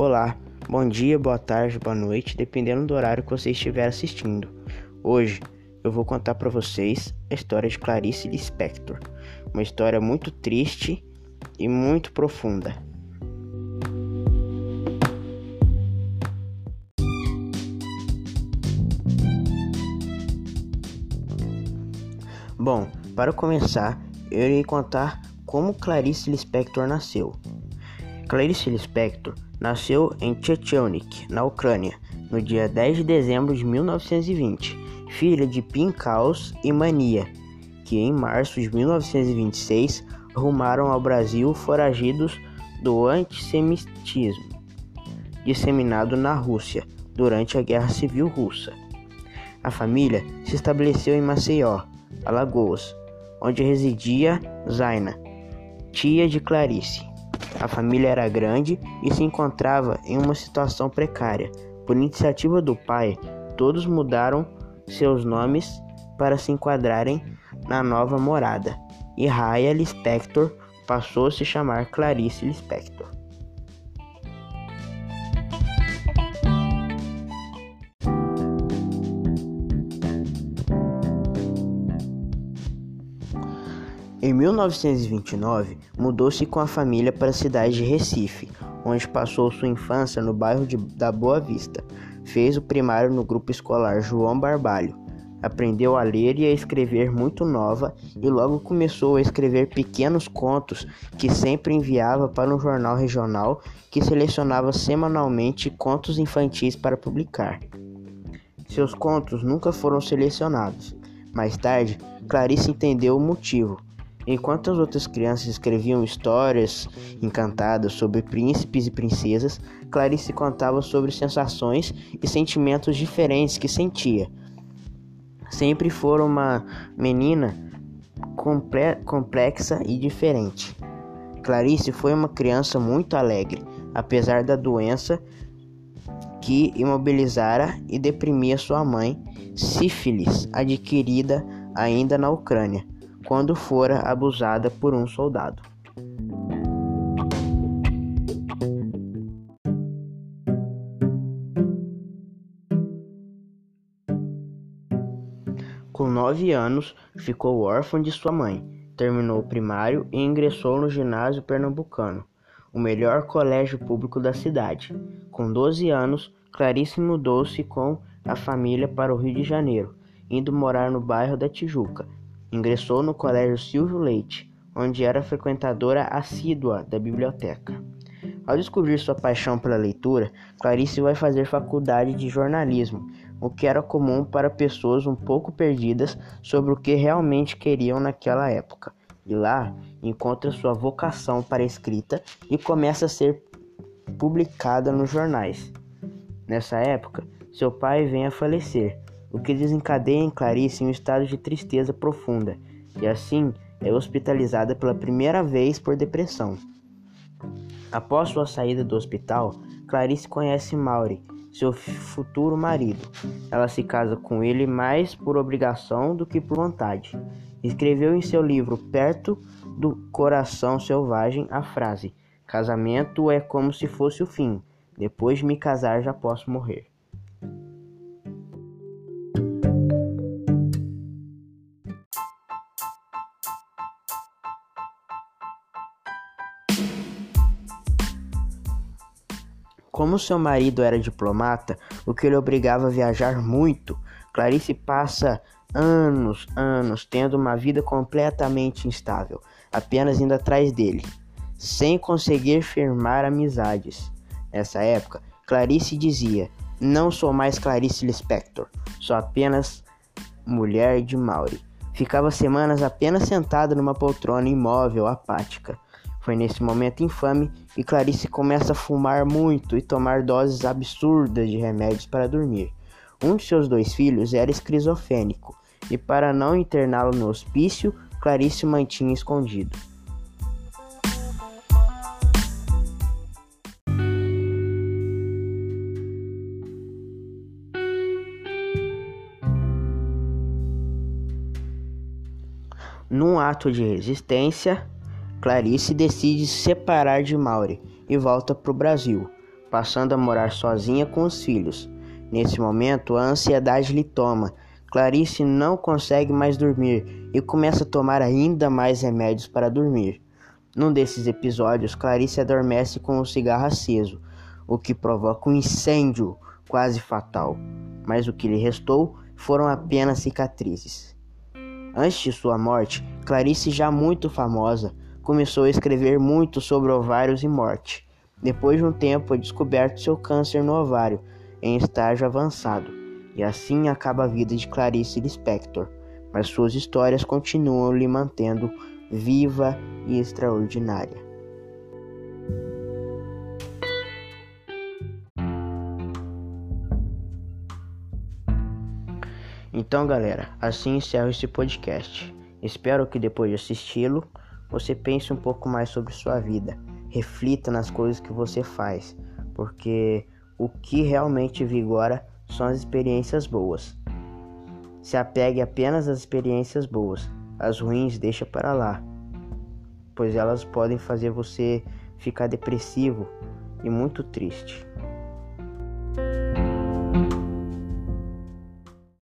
Olá, bom dia, boa tarde, boa noite, dependendo do horário que você estiver assistindo. Hoje eu vou contar para vocês a história de Clarice Lispector, uma história muito triste e muito profunda. Bom, para começar, eu irei contar como Clarice Lispector nasceu. Clarice Lispector nasceu em Chechionik, na Ucrânia, no dia 10 de dezembro de 1920, filha de Pinkaus e Mania, que em março de 1926 rumaram ao Brasil foragidos do antissemitismo disseminado na Rússia durante a Guerra Civil Russa. A família se estabeleceu em Maceió, Alagoas, onde residia Zaina, tia de Clarice. A família era grande e se encontrava em uma situação precária. Por iniciativa do pai, todos mudaram seus nomes para se enquadrarem na nova morada, e Raya Lispector passou a se chamar Clarice Lispector. Em 1929, mudou-se com a família para a cidade de Recife, onde passou sua infância no bairro de, da Boa Vista. Fez o primário no grupo escolar João Barbalho. Aprendeu a ler e a escrever muito nova e logo começou a escrever pequenos contos que sempre enviava para um jornal regional que selecionava semanalmente contos infantis para publicar. Seus contos nunca foram selecionados. Mais tarde, Clarice entendeu o motivo Enquanto as outras crianças escreviam histórias encantadas sobre príncipes e princesas, Clarice contava sobre sensações e sentimentos diferentes que sentia. Sempre foi uma menina complexa e diferente. Clarice foi uma criança muito alegre, apesar da doença que imobilizara e deprimia sua mãe, sífilis, adquirida ainda na Ucrânia quando fora abusada por um soldado. Com nove anos, ficou órfã de sua mãe, terminou o primário e ingressou no ginásio pernambucano, o melhor colégio público da cidade. Com 12 anos, Clarice mudou-se com a família para o Rio de Janeiro, indo morar no bairro da Tijuca, Ingressou no Colégio Silvio Leite, onde era frequentadora assídua da biblioteca. Ao descobrir sua paixão pela leitura, Clarice vai fazer faculdade de jornalismo, o que era comum para pessoas um pouco perdidas sobre o que realmente queriam naquela época. E lá encontra sua vocação para a escrita e começa a ser publicada nos jornais. Nessa época, seu pai vem a falecer o que desencadeia em Clarice um estado de tristeza profunda, e assim é hospitalizada pela primeira vez por depressão. Após sua saída do hospital, Clarice conhece Maury, seu futuro marido. Ela se casa com ele mais por obrigação do que por vontade. Escreveu em seu livro Perto do Coração Selvagem a frase: Casamento é como se fosse o fim. Depois de me casar já posso morrer. Como seu marido era diplomata, o que lhe obrigava a viajar muito, Clarice passa anos, anos tendo uma vida completamente instável, apenas indo atrás dele, sem conseguir firmar amizades. Nessa época, Clarice dizia: Não sou mais Clarice Lispector, sou apenas mulher de Maury. Ficava semanas apenas sentada numa poltrona imóvel, apática. Foi nesse momento infame que Clarice começa a fumar muito e tomar doses absurdas de remédios para dormir. Um de seus dois filhos era esquizofrênico e, para não interná-lo no hospício, Clarice mantinha escondido. Num ato de resistência, Clarice decide se separar de Maury e volta para o Brasil. passando a morar sozinha com os filhos. Nesse momento, a ansiedade lhe toma. Clarice não consegue mais dormir e começa a tomar ainda mais remédios para dormir. Num desses episódios, Clarice adormece com um cigarro aceso, o que provoca um incêndio quase fatal. Mas o que lhe restou foram apenas cicatrizes. Antes de sua morte, Clarice, já muito famosa, começou a escrever muito sobre ovários e morte. Depois de um tempo, é descoberto seu câncer no ovário, em estágio avançado, e assim acaba a vida de Clarice Lispector, mas suas histórias continuam lhe mantendo viva e extraordinária. Então, galera, assim encerro esse podcast. Espero que depois de assisti-lo, você pense um pouco mais sobre sua vida, reflita nas coisas que você faz, porque o que realmente vigora são as experiências boas. Se apegue apenas às experiências boas, as ruins deixa para lá, pois elas podem fazer você ficar depressivo e muito triste.